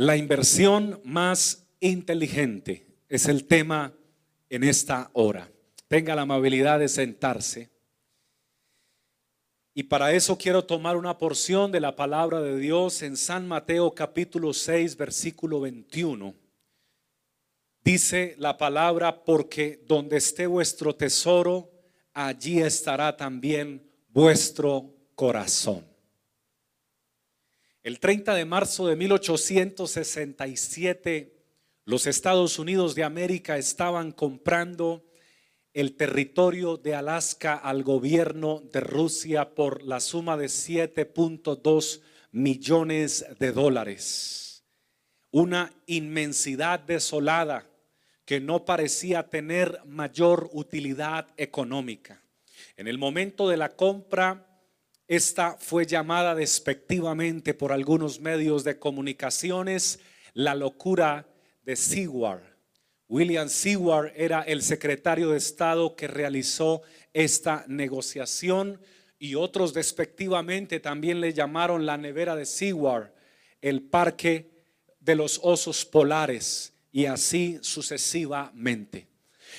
La inversión más inteligente es el tema en esta hora. Tenga la amabilidad de sentarse. Y para eso quiero tomar una porción de la palabra de Dios en San Mateo capítulo 6, versículo 21. Dice la palabra, porque donde esté vuestro tesoro, allí estará también vuestro corazón. El 30 de marzo de 1867, los Estados Unidos de América estaban comprando el territorio de Alaska al gobierno de Rusia por la suma de 7.2 millones de dólares. Una inmensidad desolada que no parecía tener mayor utilidad económica. En el momento de la compra, esta fue llamada despectivamente por algunos medios de comunicaciones la locura de Seward. William Seward era el secretario de Estado que realizó esta negociación y otros despectivamente también le llamaron la nevera de Seward, el parque de los osos polares y así sucesivamente.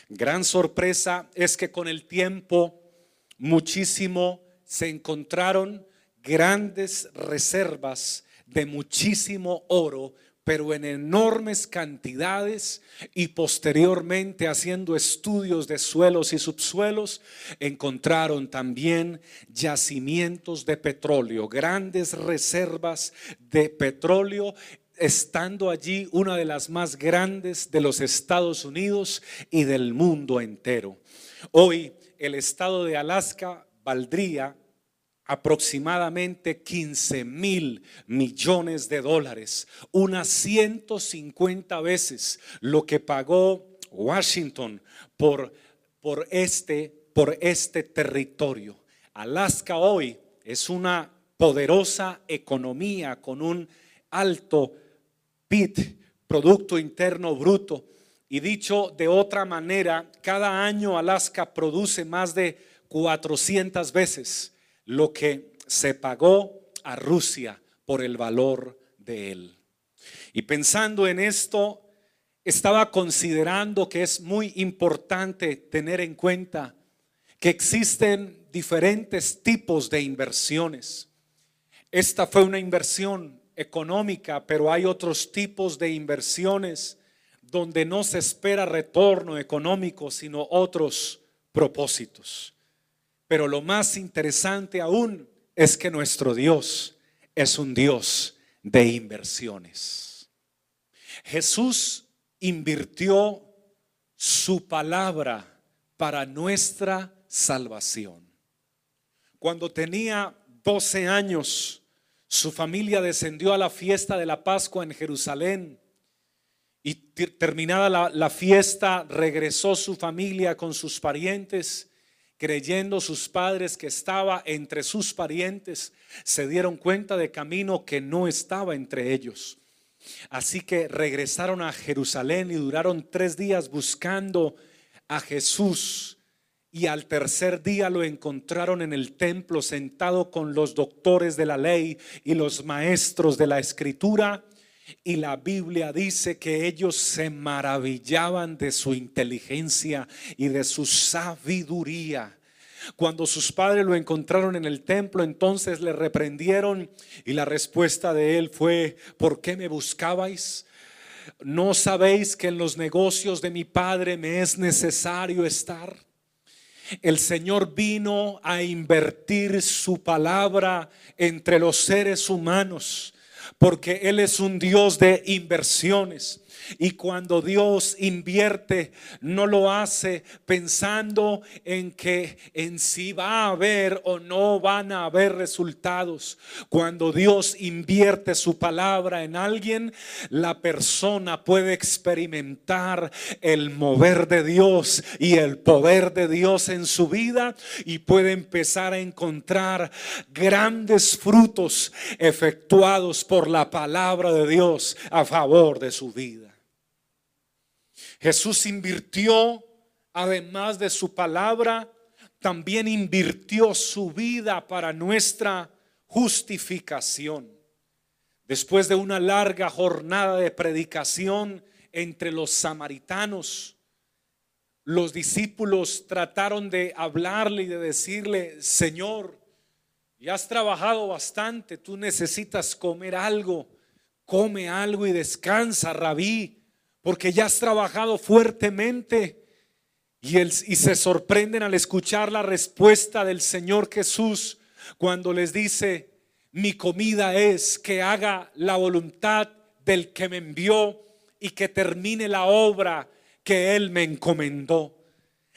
Gran sorpresa es que con el tiempo muchísimo se encontraron grandes reservas de muchísimo oro, pero en enormes cantidades y posteriormente haciendo estudios de suelos y subsuelos, encontraron también yacimientos de petróleo, grandes reservas de petróleo estando allí una de las más grandes de los Estados Unidos y del mundo entero. Hoy el estado de Alaska valdría aproximadamente 15 mil millones de dólares, unas 150 veces lo que pagó Washington por, por, este, por este territorio. Alaska hoy es una poderosa economía con un alto PIT, Producto Interno Bruto. Y dicho de otra manera, cada año Alaska produce más de 400 veces lo que se pagó a Rusia por el valor de él. Y pensando en esto, estaba considerando que es muy importante tener en cuenta que existen diferentes tipos de inversiones. Esta fue una inversión económica, pero hay otros tipos de inversiones donde no se espera retorno económico, sino otros propósitos. Pero lo más interesante aún es que nuestro Dios es un Dios de inversiones. Jesús invirtió su palabra para nuestra salvación. Cuando tenía 12 años, su familia descendió a la fiesta de la Pascua en Jerusalén y terminada la, fiesta regresó su familia con sus parientes creyendo sus padres que estaba entre sus parientes, se dieron cuenta de camino que no estaba entre ellos. Así que regresaron a Jerusalén y duraron tres días buscando a Jesús y al tercer día lo encontraron en el templo sentado con los doctores de la ley y los maestros de la escritura. Y la Biblia dice que ellos se maravillaban de su inteligencia y de su sabiduría. Cuando sus padres lo encontraron en el templo, entonces le reprendieron y la respuesta de él fue, ¿por qué me buscabais? ¿No sabéis que en los negocios de mi padre me es necesario estar? El Señor vino a invertir su palabra entre los seres humanos, porque Él es un Dios de inversiones. Y cuando Dios invierte, no lo hace pensando en que en sí va a haber o no van a haber resultados. Cuando Dios invierte su palabra en alguien, la persona puede experimentar el mover de Dios y el poder de Dios en su vida y puede empezar a encontrar grandes frutos efectuados por la palabra de Dios a favor de su vida. Jesús invirtió, además de su palabra, también invirtió su vida para nuestra justificación. después de una larga jornada de predicación entre los samaritanos, los discípulos trataron de hablarle y de decirle, Señor, ya has trabajado bastante, tú necesitas comer algo, come algo y descansa, rabí, porque ya has trabajado fuertemente. Y, y se sorprenden al escuchar la respuesta del Señor Jesús cuando les dice, mi comida es que haga la voluntad del que me envió y que termine la obra que Él me encomendó.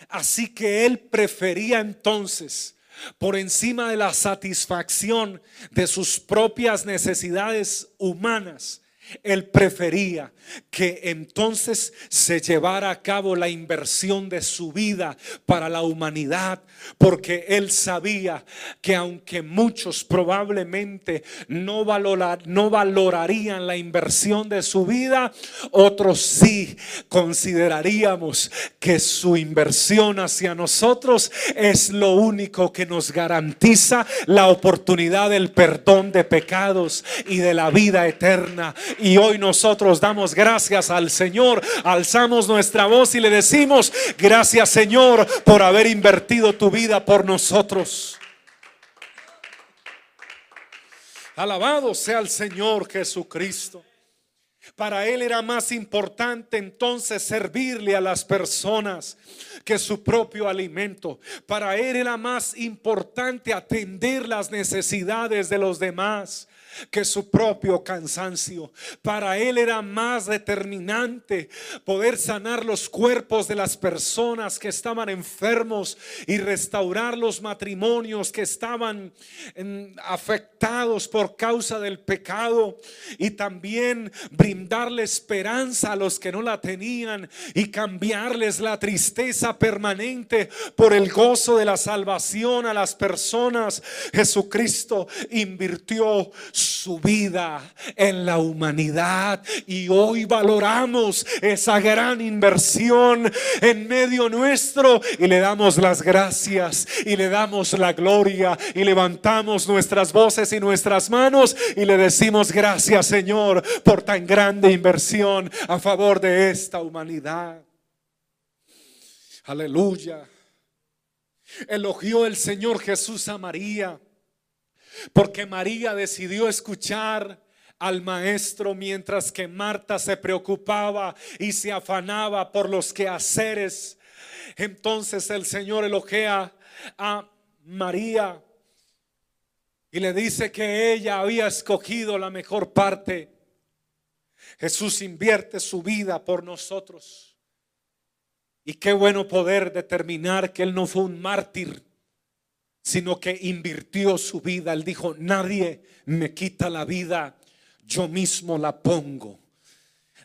Así que Él prefería entonces, por encima de la satisfacción de sus propias necesidades humanas, él prefería que entonces se llevara a cabo la inversión de su vida para la humanidad, porque él sabía que aunque muchos probablemente no, no valorarían la inversión de su vida, otros sí consideraríamos que su inversión hacia nosotros es lo único que nos garantiza la oportunidad del perdón de pecados y de la vida eterna. Y hoy nosotros damos gracias al Señor, alzamos nuestra voz y le decimos, gracias Señor por haber invertido tu vida por nosotros. Alabado sea el Señor Jesucristo. Para él era más importante entonces servirle a las personas que su propio alimento. Para él era más importante atender las necesidades de los demás que su propio cansancio. Para él era más determinante poder sanar los cuerpos de las personas que estaban enfermos y restaurar los matrimonios que estaban afectados por causa del pecado y también brindarle esperanza a los que no la tenían y cambiarles la tristeza permanente por el gozo de la salvación a las personas. Jesucristo invirtió vida en la humanidad y hoy valoramos esa gran inversión en medio nuestro y le damos las gracias y le damos la gloria y levantamos nuestras voces y nuestras manos y le decimos gracias Señor por tan grande inversión a favor de esta humanidad. Aleluya. Elogió el Señor Jesús a María porque María decidió escuchar al maestro mientras que Marta se preocupaba y se afanaba por los quehaceres. Entonces el Señor elogia a María y le dice que ella había escogido la mejor parte. Jesús invierte su vida por nosotros. Y qué bueno poder determinar que Él no fue un mártir sino que invirtió su vida. Él dijo, nadie me quita la vida, yo mismo la pongo.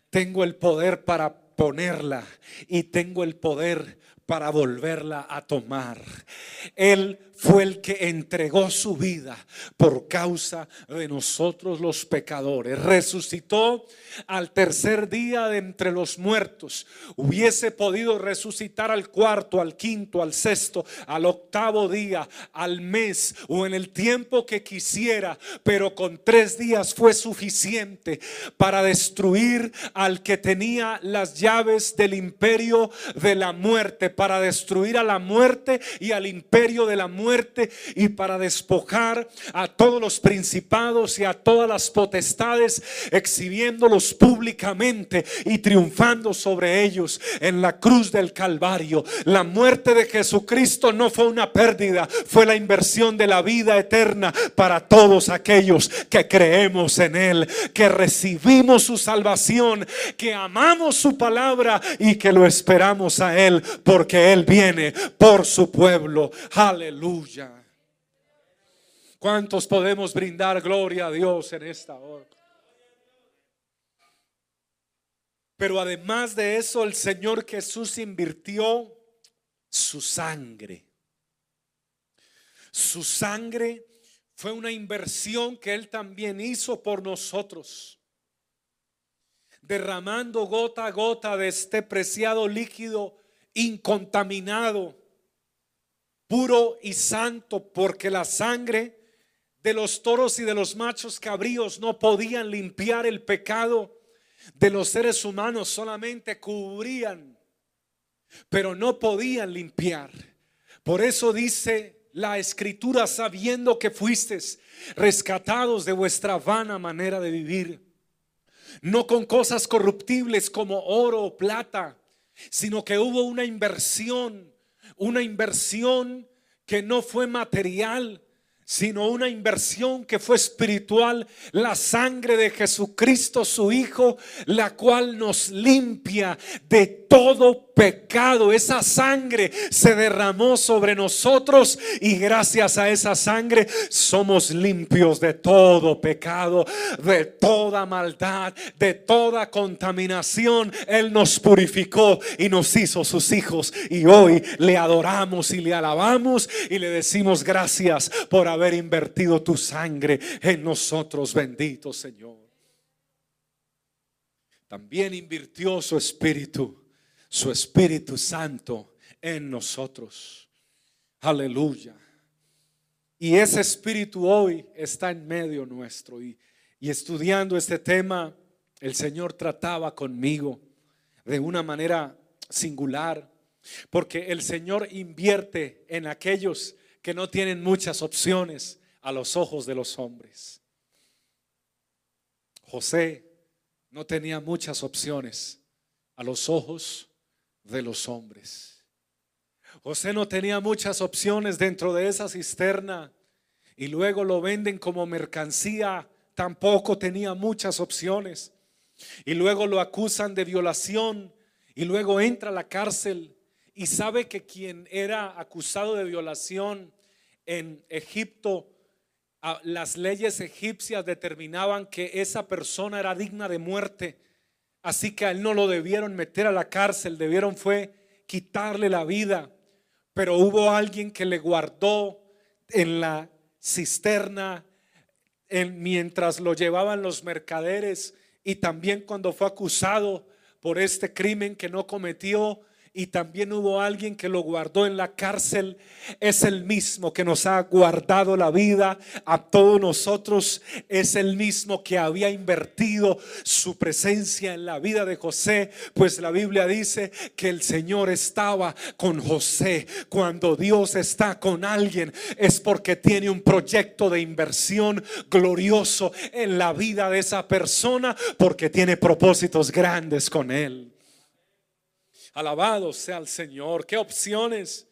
Tengo el poder para ponerla y tengo el poder para volverla a tomar. Él fue el que entregó su vida por causa de nosotros los pecadores. Resucitó al tercer día de entre los muertos. Hubiese podido resucitar al cuarto, al quinto, al sexto, al octavo día, al mes o en el tiempo que quisiera, pero con tres días fue suficiente para destruir al que tenía las llaves del imperio de la muerte, para destruir a la muerte y al imperio de la muerte y para despojar a todos los principados y a todas las potestades, exhibiéndolos públicamente y triunfando sobre ellos en la cruz del Calvario. La muerte de Jesucristo no fue una pérdida, fue la inversión de la vida eterna para todos aquellos que creemos en Él, que recibimos su salvación, que amamos su palabra y que lo esperamos a Él, porque Él viene por su pueblo. Aleluya. ¿Cuántos podemos brindar gloria a Dios en esta hora? Pero además de eso, el Señor Jesús invirtió su sangre. Su sangre fue una inversión que Él también hizo por nosotros, derramando gota a gota de este preciado líquido incontaminado puro y santo, porque la sangre de los toros y de los machos cabríos no podían limpiar el pecado de los seres humanos, solamente cubrían, pero no podían limpiar. Por eso dice la escritura, sabiendo que fuisteis rescatados de vuestra vana manera de vivir, no con cosas corruptibles como oro o plata, sino que hubo una inversión, una inversión que no fue material, sino una inversión que fue espiritual, la sangre de Jesucristo su Hijo, la cual nos limpia de todo pecado. Esa sangre se derramó sobre nosotros y gracias a esa sangre somos limpios de todo pecado, de toda maldad, de toda contaminación. Él nos purificó y nos hizo sus hijos y hoy le adoramos y le alabamos y le decimos gracias por haber invertido tu sangre en nosotros, bendito Señor. También invirtió su espíritu su Espíritu Santo en nosotros. Aleluya. Y ese Espíritu hoy está en medio nuestro. Y, y estudiando este tema, el Señor trataba conmigo de una manera singular, porque el Señor invierte en aquellos que no tienen muchas opciones a los ojos de los hombres. José no tenía muchas opciones a los ojos de los hombres. José no tenía muchas opciones dentro de esa cisterna y luego lo venden como mercancía, tampoco tenía muchas opciones. Y luego lo acusan de violación y luego entra a la cárcel y sabe que quien era acusado de violación en Egipto, las leyes egipcias determinaban que esa persona era digna de muerte Así que a él no lo debieron meter a la cárcel, debieron fue quitarle la vida. Pero hubo alguien que le guardó en la cisterna mientras lo llevaban los mercaderes y también cuando fue acusado por este crimen que no cometió, y también hubo alguien que lo guardó en la cárcel. Es el mismo que nos ha guardado la vida a todos nosotros. Es el mismo que había invertido su presencia en la vida de José. Pues la Biblia dice que el Señor estaba con José. Cuando Dios está con alguien es porque tiene un proyecto de inversión glorioso en la vida de esa persona porque tiene propósitos grandes con él. Alabado sea el Señor. ¿Qué opciones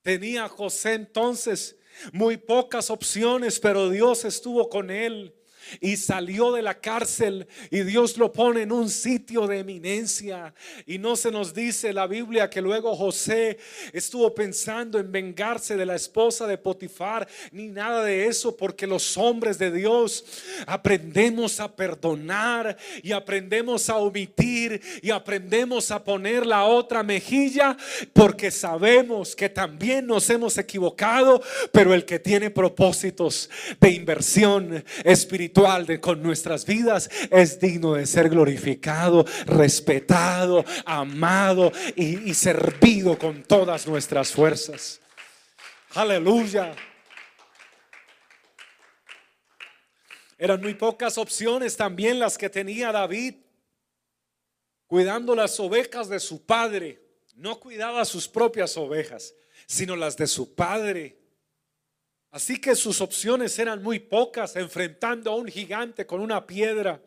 tenía José entonces? Muy pocas opciones, pero Dios estuvo con él y salió de la cárcel y Dios lo pone en un sitio de eminencia. Y no se nos dice la Biblia que luego José estuvo pensando en vengarse de la esposa de Potifar, ni nada de eso, porque los hombres de Dios aprendemos a perdonar y aprendemos a omitir y aprendemos a poner la otra mejilla, porque sabemos que también nos hemos equivocado, pero el que tiene propósitos de inversión espiritual, con nuestras vidas es digno de ser glorificado, respetado, amado y, y servido con todas nuestras fuerzas. Aleluya. Eran muy pocas opciones también las que tenía David, cuidando las ovejas de su padre. No cuidaba sus propias ovejas, sino las de su padre. Así que sus opciones eran muy pocas, enfrentando a un gigante con una piedra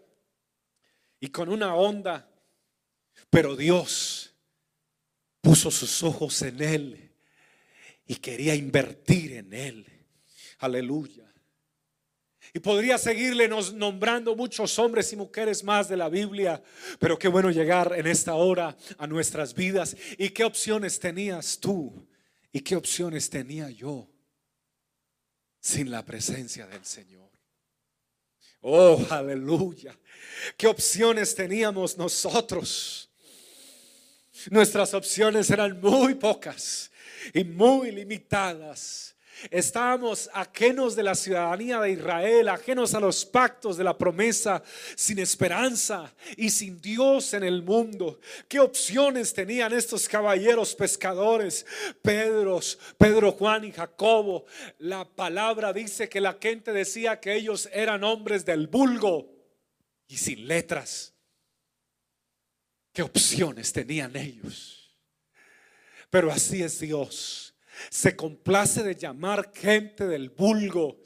y con una onda. Pero Dios puso sus ojos en él y quería invertir en él. Aleluya. Y podría seguirle nombrando muchos hombres y mujeres más de la Biblia, pero qué bueno llegar en esta hora a nuestras vidas. ¿Y qué opciones tenías tú? ¿Y qué opciones tenía yo? Sin la presencia del Señor. Oh, aleluya. ¿Qué opciones teníamos nosotros? Nuestras opciones eran muy pocas y muy limitadas. Estábamos ajenos de la ciudadanía de Israel, ajenos a los pactos de la promesa, sin esperanza y sin Dios en el mundo. ¿Qué opciones tenían estos caballeros pescadores? Pedro, Pedro, Juan y Jacobo. La palabra dice que la gente decía que ellos eran hombres del vulgo y sin letras. ¿Qué opciones tenían ellos? Pero así es Dios se complace de llamar gente del vulgo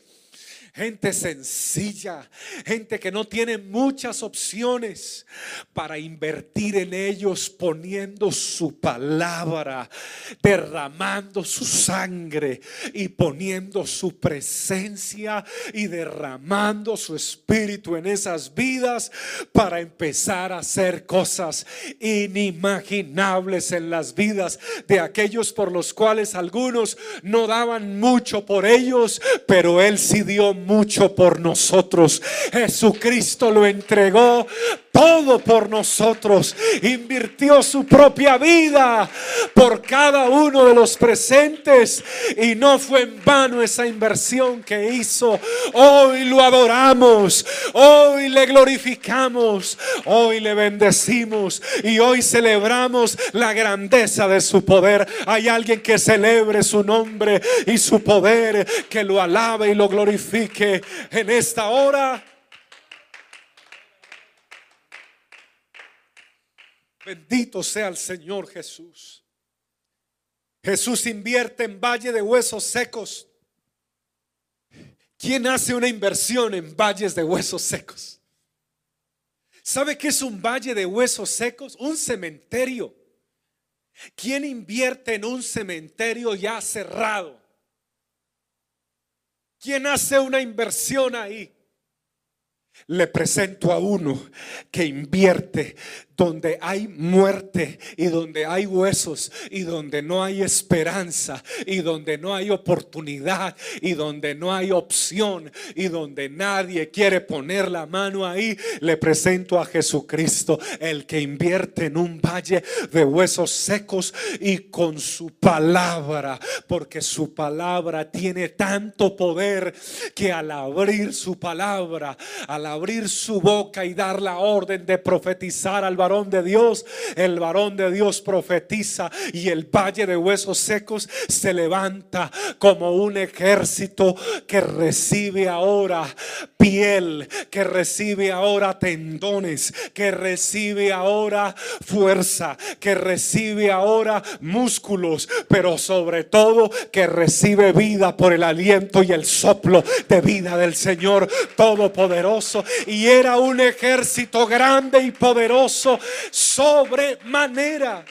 gente sencilla, gente que no tiene muchas opciones para invertir en ellos poniendo su palabra, derramando su sangre y poniendo su presencia y derramando su espíritu en esas vidas para empezar a hacer cosas inimaginables en las vidas de aquellos por los cuales algunos no daban mucho por ellos, pero él sí dio mucho por nosotros. Jesucristo lo entregó todo por nosotros. Invirtió su propia vida por cada uno de los presentes. Y no fue en vano esa inversión que hizo. Hoy lo adoramos. Hoy le glorificamos. Hoy le bendecimos. Y hoy celebramos la grandeza de su poder. Hay alguien que celebre su nombre y su poder. Que lo alabe y lo glorifique en esta hora. Bendito sea el Señor Jesús. Jesús invierte en valle de huesos secos. ¿Quién hace una inversión en valles de huesos secos? ¿Sabe qué es un valle de huesos secos? Un cementerio. ¿Quién invierte en un cementerio ya cerrado? ¿Quién hace una inversión ahí? Le presento a uno que invierte donde hay muerte y donde hay huesos y donde no hay esperanza y donde no hay oportunidad y donde no hay opción y donde nadie quiere poner la mano ahí, le presento a Jesucristo, el que invierte en un valle de huesos secos y con su palabra, porque su palabra tiene tanto poder que al abrir su palabra, al abrir su boca y dar la orden de profetizar al de Dios, el varón de Dios profetiza y el valle de huesos secos se levanta como un ejército que recibe ahora piel, que recibe ahora tendones, que recibe ahora fuerza, que recibe ahora músculos, pero sobre todo que recibe vida por el aliento y el soplo de vida del Señor Todopoderoso. Y era un ejército grande y poderoso sobremanera.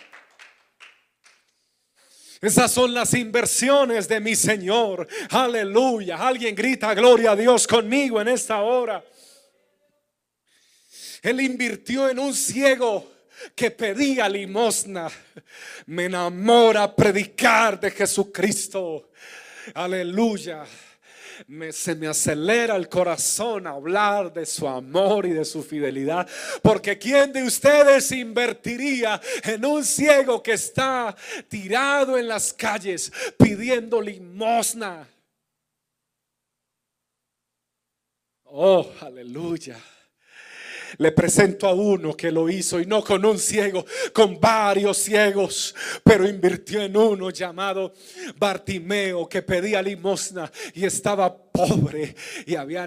Esas son las inversiones de mi Señor. Aleluya. Alguien grita gloria a Dios conmigo en esta hora. Él invirtió en un ciego que pedía limosna. Me enamora predicar de Jesucristo. Aleluya se me acelera el corazón a hablar de su amor y de su fidelidad. Porque ¿quién de ustedes invertiría en un ciego que está tirado en las calles pidiendo limosna? Oh, aleluya. Le presento a uno que lo hizo y no con un ciego, con varios ciegos, pero invirtió en uno llamado Bartimeo que pedía limosna y estaba pobre y había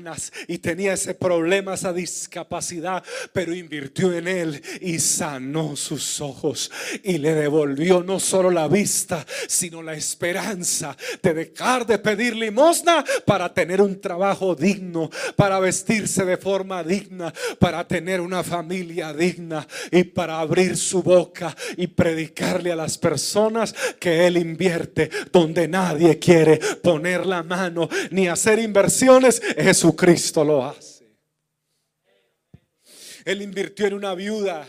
y tenía ese problema, esa discapacidad, pero invirtió en él y sanó sus ojos y le devolvió no solo la vista, sino la esperanza de dejar de pedir limosna para tener un trabajo digno, para vestirse de forma digna, para tener una familia digna y para abrir su boca y predicarle a las personas que él invierte donde nadie quiere poner la mano ni hacer inversiones, Jesucristo lo hace. Él invirtió en una viuda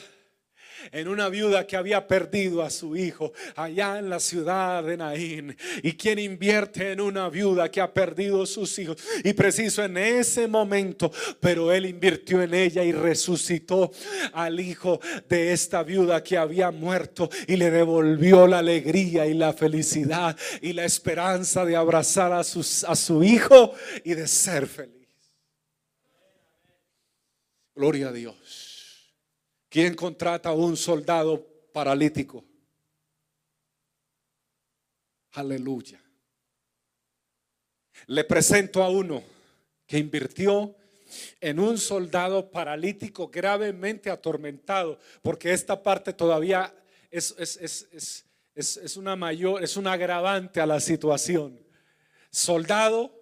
en una viuda que había perdido a su hijo allá en la ciudad de Naín. ¿Y quien invierte en una viuda que ha perdido sus hijos? Y preciso en ese momento, pero él invirtió en ella y resucitó al hijo de esta viuda que había muerto y le devolvió la alegría y la felicidad y la esperanza de abrazar a, a su hijo y de ser feliz. Gloria a Dios. ¿Quién contrata a un soldado paralítico? Aleluya. Le presento a uno que invirtió en un soldado paralítico gravemente atormentado, porque esta parte todavía es, es, una mayor, es un agravante a la situación. Soldado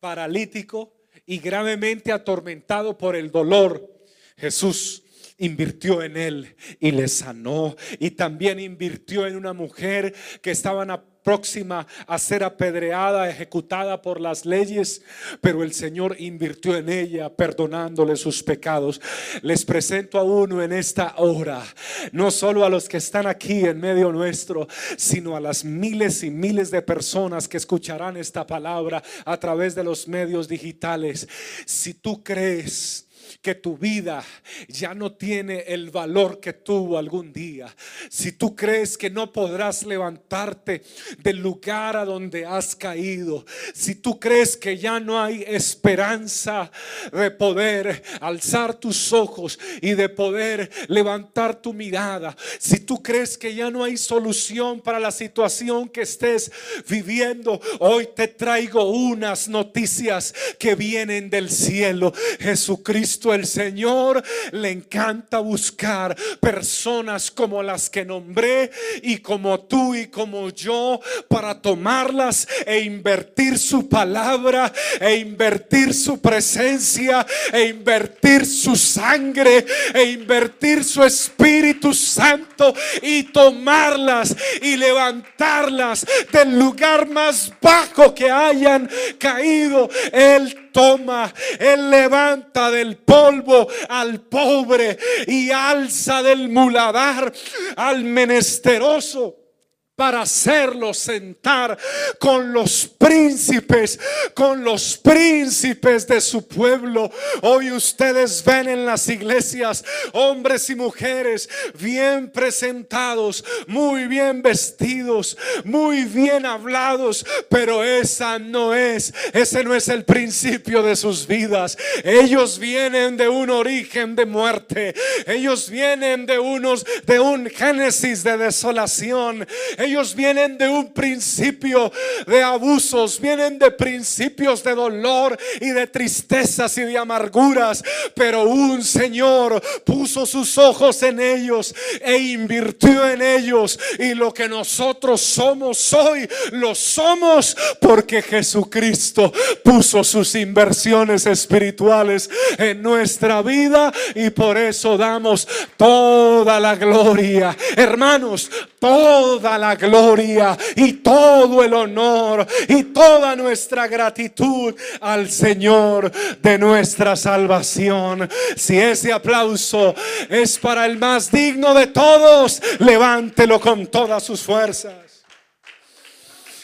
paralítico y gravemente atormentado por el dolor. Jesús invirtió en él y le sanó. Y también invirtió en una mujer que estaba próxima a ser apedreada, ejecutada por las leyes, pero el Señor invirtió en ella, perdonándole sus pecados. Les presento a uno en esta hora, no solo a los que están aquí en medio nuestro, sino a las miles y miles de personas que escucharán esta palabra a través de los medios digitales. Si tú crees que tu vida ya no tiene el valor que tuvo algún día, si tú crees que no podrás levantarte del lugar a donde has caído, si tú crees que ya no hay esperanza de poder alzar tus ojos y de poder levantar tu mirada, si tú crees que ya no hay solución para la situación que estés viviendo, hoy te traigo unas noticias que vienen del cielo. Jesucristo el Señor le encanta buscar personas como las que nombré y como tú y como yo para tomarlas e invertir su palabra e invertir su presencia e invertir su sangre e invertir su Espíritu Santo y tomarlas y levantarlas del lugar más bajo que hayan caído. El toma, Él levanta del al pobre y alza del muladar al menesteroso para hacerlo sentar con los príncipes, con los príncipes de su pueblo. Hoy ustedes ven en las iglesias hombres y mujeres bien presentados, muy bien vestidos, muy bien hablados, pero esa no es, ese no es el principio de sus vidas. Ellos vienen de un origen de muerte. Ellos vienen de unos de un génesis de desolación ellos vienen de un principio de abusos, vienen de principios de dolor y de tristezas y de amarguras, pero un Señor puso sus ojos en ellos e invirtió en ellos y lo que nosotros somos hoy lo somos porque Jesucristo puso sus inversiones espirituales en nuestra vida y por eso damos toda la gloria. Hermanos, toda la gloria y todo el honor y toda nuestra gratitud al Señor de nuestra salvación. Si ese aplauso es para el más digno de todos, levántelo con todas sus fuerzas.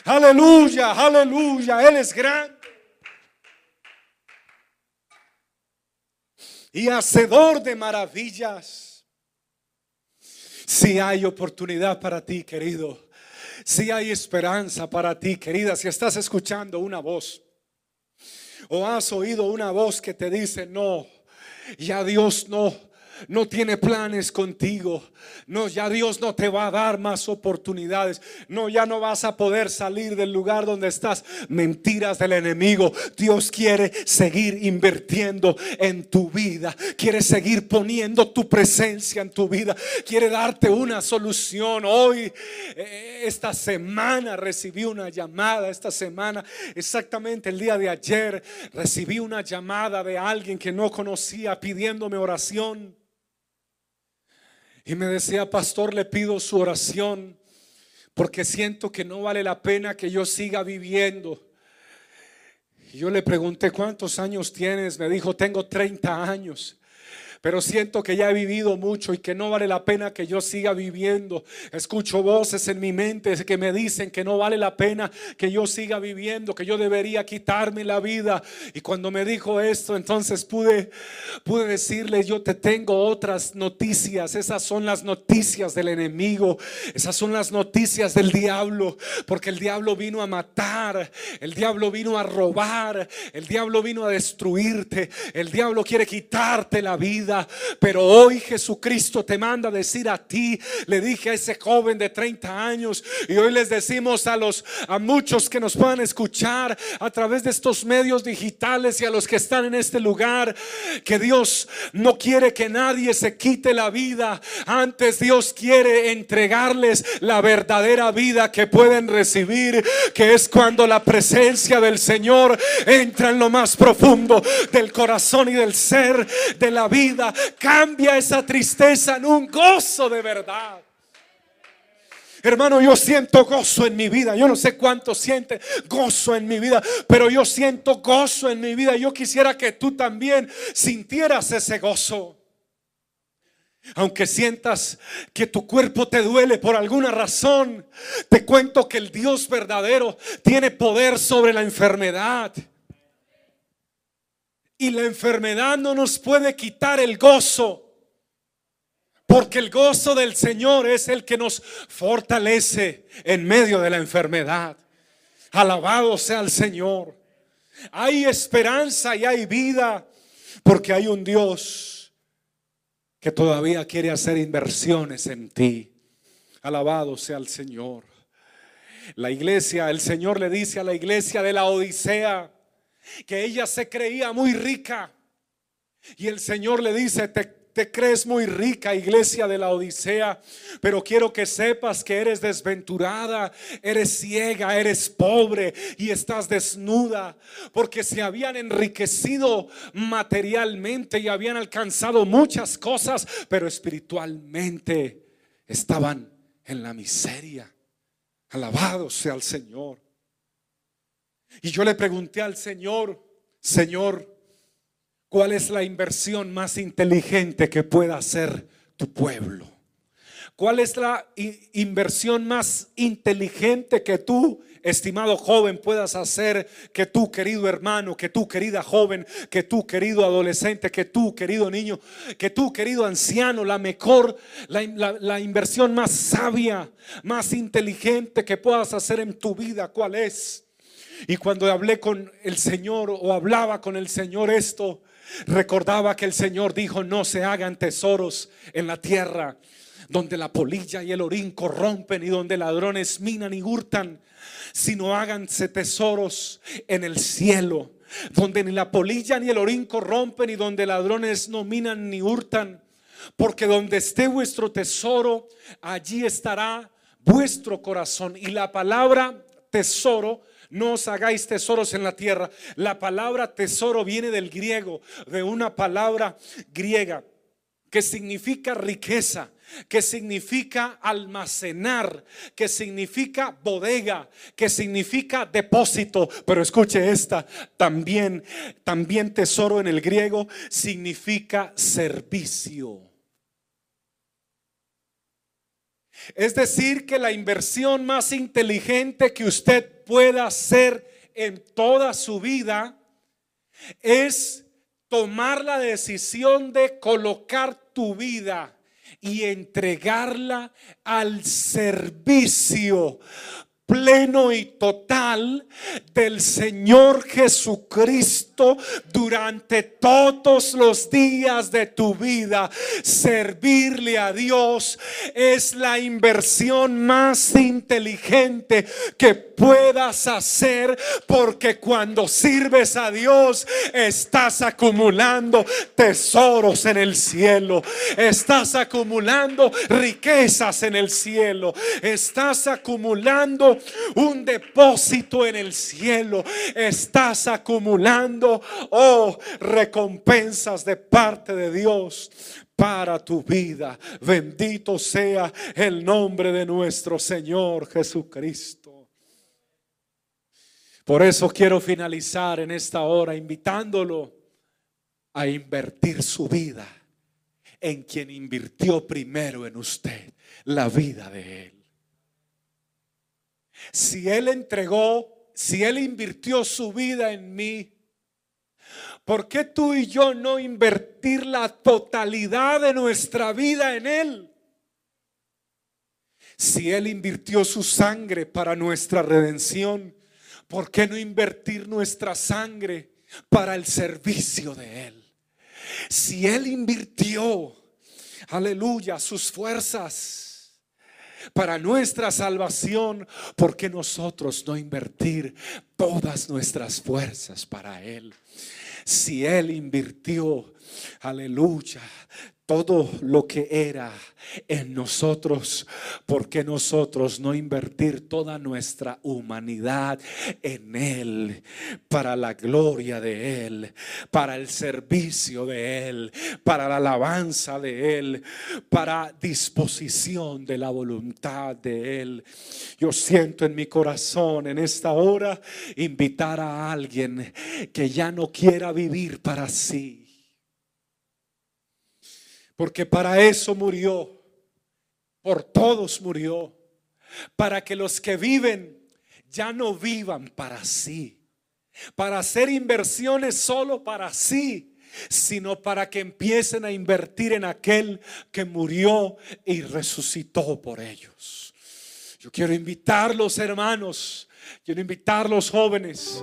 Aleluya, aleluya, Él es grande. Y hacedor de maravillas. Si hay oportunidad para ti, querido, si hay esperanza para ti, querida, si estás escuchando una voz o has oído una voz que te dice, no, ya Dios no, no tiene planes contigo. No, ya Dios no te va a dar más oportunidades. No, ya no vas a poder salir del lugar donde estás. Mentiras del enemigo. Dios quiere seguir invirtiendo en tu vida. Quiere seguir poniendo tu presencia en tu vida. Quiere darte una solución. Hoy, eh, esta semana, recibí una llamada. Esta semana, exactamente el día de ayer, recibí una llamada de alguien que no conocía pidiéndome oración. Y me decía, pastor, le pido su oración porque siento que no vale la pena que yo siga viviendo. Y yo le pregunté, ¿cuántos años tienes? Me dijo, tengo 30 años. Pero siento que ya he vivido mucho y que no vale la pena que yo siga viviendo. Escucho voces en mi mente que me dicen que no vale la pena que yo siga viviendo, que yo debería quitarme la vida. Y cuando me dijo esto, entonces pude, pude decirle, yo te tengo otras noticias. Esas son las noticias del enemigo. Esas son las noticias del diablo. Porque el diablo vino a matar. El diablo vino a robar. El diablo vino a destruirte. El diablo quiere quitarte la vida. Pero hoy Jesucristo te manda a decir a ti, le dije a ese joven de 30 años y hoy les decimos a los a muchos que nos puedan escuchar a través de estos medios digitales y a los que están en este lugar que Dios no quiere que nadie se quite la vida, antes Dios quiere entregarles la verdadera vida que pueden recibir, que es cuando la presencia del Señor entra en lo más profundo del corazón y del ser de la vida, cambia esa tristeza en un gozo de verdad. Hermano, yo siento gozo en mi vida. Yo no sé cuánto siente gozo en mi vida, pero yo siento gozo en mi vida. Yo quisiera que tú también sintieras ese gozo. Aunque sientas que tu cuerpo te duele por alguna razón, te cuento que el Dios verdadero tiene poder sobre la enfermedad. Y la enfermedad no nos puede quitar el gozo. Porque el gozo del Señor es el que nos fortalece en medio de la enfermedad. Alabado sea el Señor. Hay esperanza y hay vida porque hay un Dios que todavía quiere hacer inversiones en ti. Alabado sea el Señor. La iglesia, el Señor le dice a la iglesia de la Odisea que ella se creía muy rica. Y el Señor le dice, te crees muy rica, iglesia de la Odisea, pero quiero que sepas que eres desventurada, eres ciega, eres pobre y estás desnuda, porque se habían enriquecido materialmente y habían alcanzado muchas cosas, pero espiritualmente estaban en la miseria. Alabado sea el Señor. Y yo le pregunté al Señor, Señor, ¿Cuál es la inversión más inteligente que pueda hacer tu pueblo? ¿Cuál es la inversión más inteligente que tú, estimado joven, puedas hacer? Que tú, querido hermano, que tú, querida joven, que tú, querido adolescente, que tú, querido niño, que tú, querido anciano, la mejor, la, la inversión más sabia, más inteligente que puedas hacer en tu vida, ¿cuál es? Y cuando hablé con el Señor o hablaba con el Señor esto, Recordaba que el Señor dijo, no se hagan tesoros en la tierra, donde la polilla y el orín corrompen y donde ladrones minan y hurtan, sino háganse tesoros en el cielo, donde ni la polilla ni el orín corrompen y donde ladrones no minan ni hurtan. Porque donde esté vuestro tesoro, allí estará vuestro corazón. Y la palabra tesoro no os hagáis tesoros en la tierra. La palabra tesoro viene del griego, de una palabra griega que significa riqueza, que significa almacenar, que significa bodega, que significa depósito. Pero escuche esta, también, también tesoro en el griego significa servicio. Es decir, que la inversión más inteligente que usted pueda hacer en toda su vida es tomar la decisión de colocar tu vida y entregarla al servicio pleno y total del Señor Jesucristo durante todos los días de tu vida. Servirle a Dios es la inversión más inteligente que puedas hacer porque cuando sirves a Dios estás acumulando tesoros en el cielo, estás acumulando riquezas en el cielo, estás acumulando un depósito en el cielo. Estás acumulando, oh, recompensas de parte de Dios para tu vida. Bendito sea el nombre de nuestro Señor Jesucristo. Por eso quiero finalizar en esta hora invitándolo a invertir su vida en quien invirtió primero en usted la vida de Él. Si Él entregó, si Él invirtió su vida en mí, ¿por qué tú y yo no invertir la totalidad de nuestra vida en Él? Si Él invirtió su sangre para nuestra redención, ¿por qué no invertir nuestra sangre para el servicio de Él? Si Él invirtió, aleluya, sus fuerzas para nuestra salvación, ¿por qué nosotros no invertir todas nuestras fuerzas para Él? Si Él invirtió, aleluya, todo lo que era en nosotros, porque nosotros no invertir toda nuestra humanidad en Él, para la gloria de Él, para el servicio de Él, para la alabanza de Él, para disposición de la voluntad de Él. Yo siento en mi corazón en esta hora invitar a alguien que ya no quiera vivir para sí porque para eso murió, por todos murió, para que los que viven ya no vivan para sí, para hacer inversiones solo para sí, sino para que empiecen a invertir en aquel que murió y resucitó por ellos. Yo quiero invitar los hermanos, quiero invitar los jóvenes,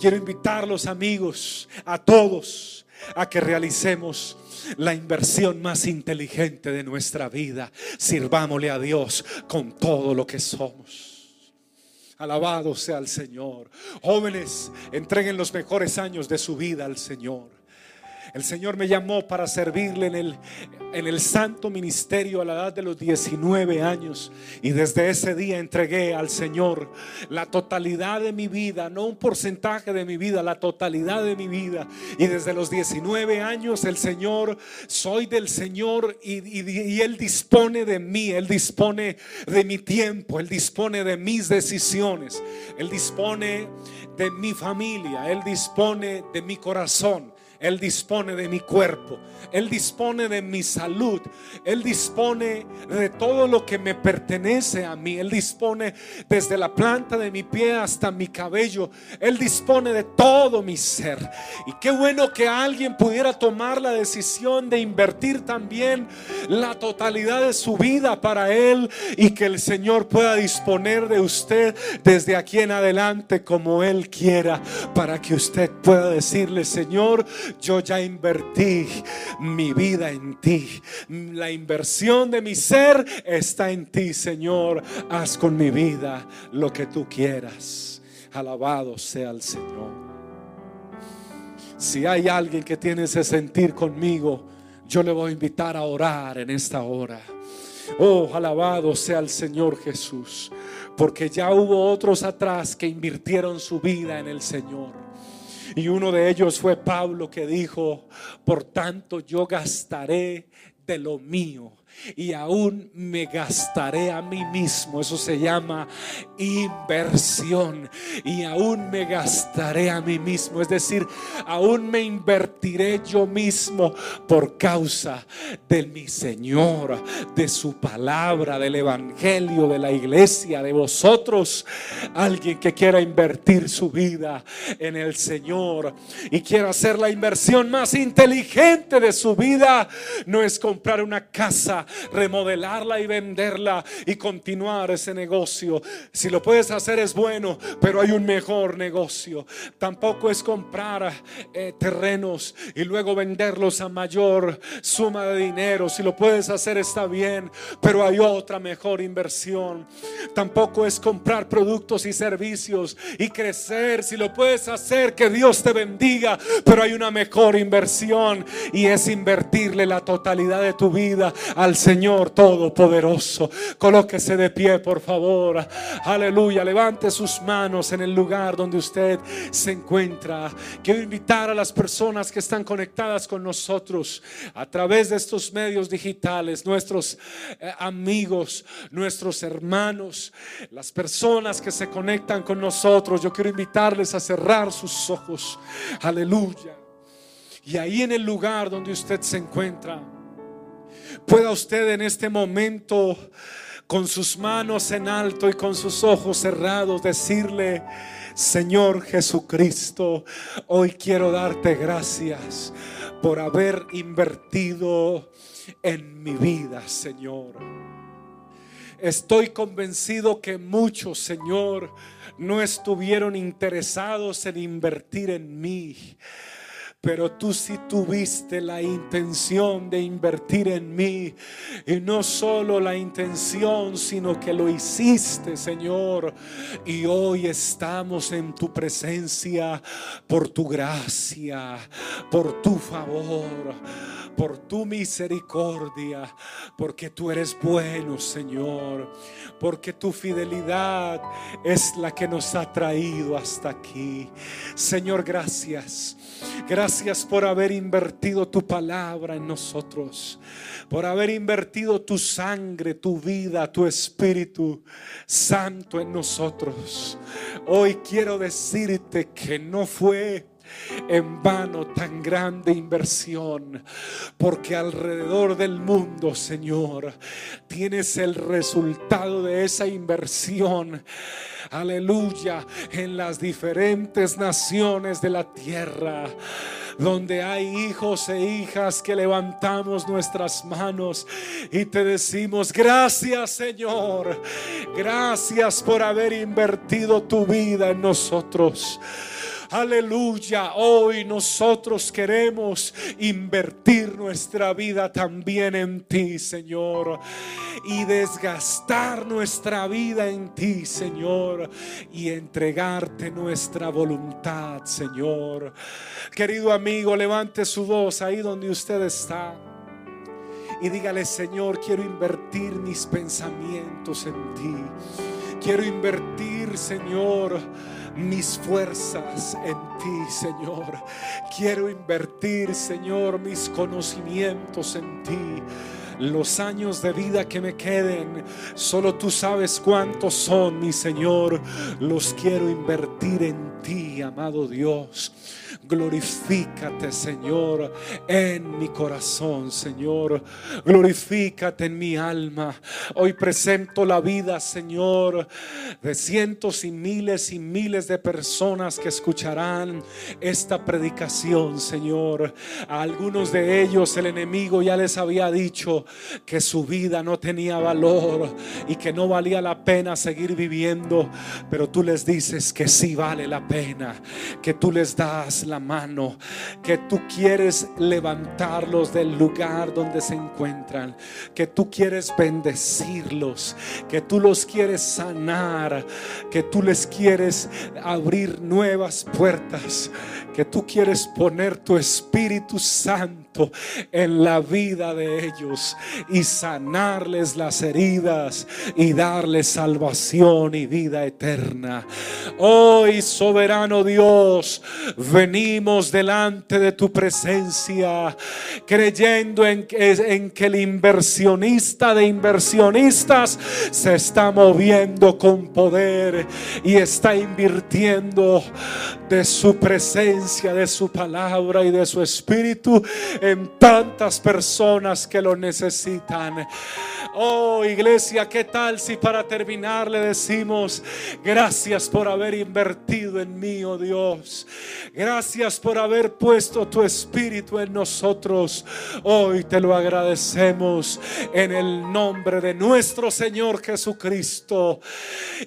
quiero invitar los amigos, a todos, a que realicemos la inversión más inteligente de nuestra vida. Sirvámosle a Dios con todo lo que somos. Alabado sea el Señor. Jóvenes, entreguen los mejores años de su vida al Señor. El Señor me llamó para servirle en el, en el santo ministerio a la edad de los 19 años. Y desde ese día entregué al Señor la totalidad de mi vida, no un porcentaje de mi vida, la totalidad de mi vida. Y desde los 19 años el Señor, soy del Señor y, y Él dispone de mí, Él dispone de mi tiempo, Él dispone de mis decisiones, Él dispone de mi familia, Él dispone de mi corazón. Él dispone de mi cuerpo. Él dispone de mi salud. Él dispone de todo lo que me pertenece a mí. Él dispone desde la planta de mi pie hasta mi cabello. Él dispone de todo mi ser. Y qué bueno que alguien pudiera tomar la decisión de invertir también la totalidad de su vida para Él y que el Señor pueda disponer de usted desde aquí en adelante como Él quiera para que usted pueda decirle, Señor, yo ya invertí mi vida en ti. La inversión de mi ser está en ti, Señor. Haz con mi vida lo que tú quieras. Alabado sea el Señor. Si hay alguien que tiene ese sentir conmigo, yo le voy a invitar a orar en esta hora. Oh, alabado sea el Señor Jesús, porque ya hubo otros atrás que invirtieron su vida en el Señor. Y uno de ellos fue Pablo que dijo, por tanto yo gastaré de lo mío y aún me gastaré a mí mismo. Eso se llama inversión. Y aún me gastaré a mí mismo. Es decir, aún me invertiré yo mismo por causa de mi Señor, de su palabra, del Evangelio, de la iglesia, de vosotros. Alguien que quiera invertir su vida en el Señor y quiera hacer la inversión más inteligente de su vida, no es comprar una casa remodelarla y venderla y continuar ese negocio. Si lo puedes hacer es bueno, pero hay un mejor negocio. Tampoco es comprar eh, terrenos y luego venderlos a mayor suma de dinero. Si lo puedes hacer está bien, pero hay otra mejor inversión. Tampoco es comprar productos y servicios y crecer. Si lo puedes hacer, que Dios te bendiga, pero hay una mejor inversión y es invertirle la totalidad de tu vida al Señor Todopoderoso. Colóquese de pie, por favor. Aleluya. Levante sus manos en el lugar donde usted se encuentra. Quiero invitar a las personas que están conectadas con nosotros a través de estos medios digitales, nuestros eh, amigos, nuestros hermanos, las personas que se conectan con nosotros. Yo quiero invitarles a cerrar sus ojos. Aleluya. Y ahí en el lugar donde usted se encuentra, Pueda usted en este momento con sus manos en alto y con sus ojos cerrados decirle, Señor Jesucristo, hoy quiero darte gracias por haber invertido en mi vida, Señor. Estoy convencido que muchos, Señor, no estuvieron interesados en invertir en mí pero tú sí tuviste la intención de invertir en mí. Y no solo la intención, sino que lo hiciste, Señor. Y hoy estamos en tu presencia por tu gracia, por tu favor por tu misericordia, porque tú eres bueno, Señor, porque tu fidelidad es la que nos ha traído hasta aquí. Señor, gracias. Gracias por haber invertido tu palabra en nosotros, por haber invertido tu sangre, tu vida, tu espíritu santo en nosotros. Hoy quiero decirte que no fue en vano tan grande inversión, porque alrededor del mundo, Señor, tienes el resultado de esa inversión. Aleluya, en las diferentes naciones de la tierra donde hay hijos e hijas que levantamos nuestras manos y te decimos, gracias Señor, gracias por haber invertido tu vida en nosotros. Aleluya. Hoy nosotros queremos invertir nuestra vida también en ti, Señor. Y desgastar nuestra vida en ti, Señor. Y entregarte nuestra voluntad, Señor. Querido amigo, levante su voz ahí donde usted está. Y dígale, Señor, quiero invertir mis pensamientos en ti. Quiero invertir, Señor mis fuerzas en ti, Señor. Quiero invertir, Señor, mis conocimientos en ti. Los años de vida que me queden, solo tú sabes cuántos son, mi Señor. Los quiero invertir en ti, amado Dios. Glorifícate, Señor, en mi corazón, Señor. Glorifícate en mi alma. Hoy presento la vida, Señor, de cientos y miles y miles de personas que escucharán esta predicación, Señor. A algunos de ellos el enemigo ya les había dicho que su vida no tenía valor y que no valía la pena seguir viviendo, pero tú les dices que sí vale la pena, que tú les das la mano, que tú quieres levantarlos del lugar donde se encuentran, que tú quieres bendecirlos, que tú los quieres sanar, que tú les quieres abrir nuevas puertas, que tú quieres poner tu Espíritu Santo en la vida de ellos y sanarles las heridas y darles salvación y vida eterna. Hoy, soberano Dios, venimos delante de tu presencia creyendo en, en que el inversionista de inversionistas se está moviendo con poder y está invirtiendo de su presencia, de su palabra y de su espíritu en tantas personas que lo necesitan. Oh iglesia, ¿qué tal si para terminar le decimos gracias por haber invertido en mí, oh Dios? Gracias por haber puesto tu espíritu en nosotros. Hoy te lo agradecemos en el nombre de nuestro Señor Jesucristo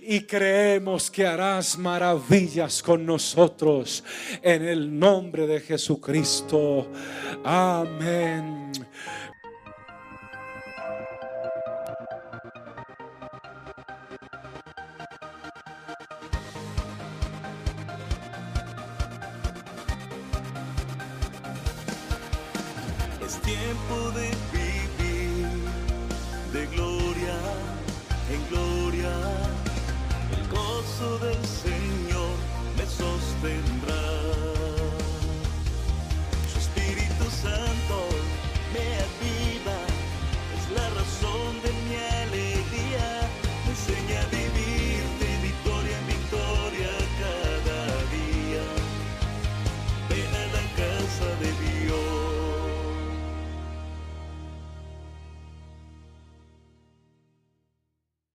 y creemos que harás maravillas con nosotros en el nombre de Jesucristo. Amén. Tiempo de